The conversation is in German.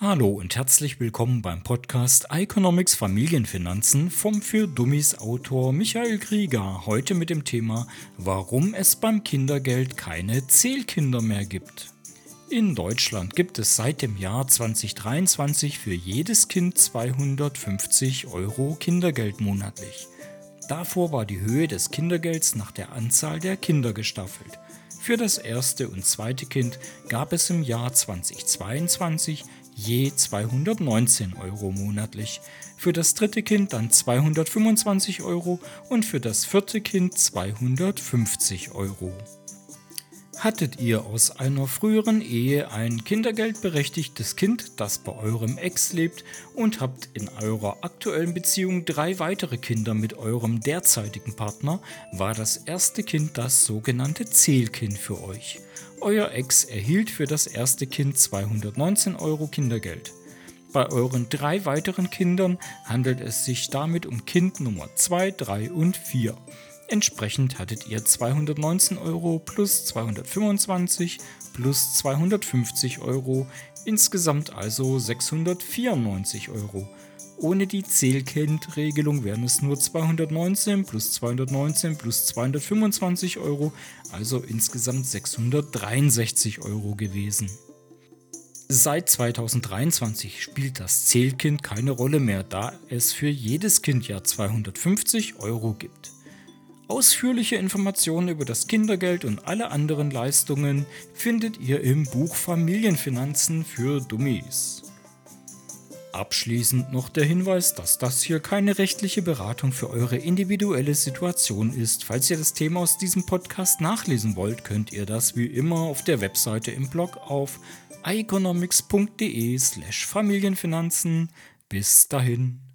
Hallo und herzlich willkommen beim Podcast Economics Familienfinanzen vom für Dummies Autor Michael Krieger. Heute mit dem Thema, warum es beim Kindergeld keine Zählkinder mehr gibt. In Deutschland gibt es seit dem Jahr 2023 für jedes Kind 250 Euro Kindergeld monatlich. Davor war die Höhe des Kindergelds nach der Anzahl der Kinder gestaffelt. Für das erste und zweite Kind gab es im Jahr 2022 je 219 Euro monatlich, für das dritte Kind dann 225 Euro und für das vierte Kind 250 Euro. Hattet ihr aus einer früheren Ehe ein kindergeldberechtigtes Kind, das bei eurem Ex lebt und habt in eurer aktuellen Beziehung drei weitere Kinder mit eurem derzeitigen Partner, war das erste Kind das sogenannte Zählkind für euch. Euer Ex erhielt für das erste Kind 219 Euro Kindergeld. Bei euren drei weiteren Kindern handelt es sich damit um Kind Nummer 2, 3 und 4. Entsprechend hattet ihr 219 Euro plus 225 plus 250 Euro, insgesamt also 694 Euro. Ohne die Zählkind-Regelung wären es nur 219 plus 219 plus 225 Euro, also insgesamt 663 Euro gewesen. Seit 2023 spielt das Zählkind keine Rolle mehr, da es für jedes Kind ja 250 Euro gibt. Ausführliche Informationen über das Kindergeld und alle anderen Leistungen findet ihr im Buch Familienfinanzen für Dummies. Abschließend noch der Hinweis, dass das hier keine rechtliche Beratung für eure individuelle Situation ist. Falls ihr das Thema aus diesem Podcast nachlesen wollt, könnt ihr das wie immer auf der Webseite im Blog auf economics.de slash Familienfinanzen. Bis dahin.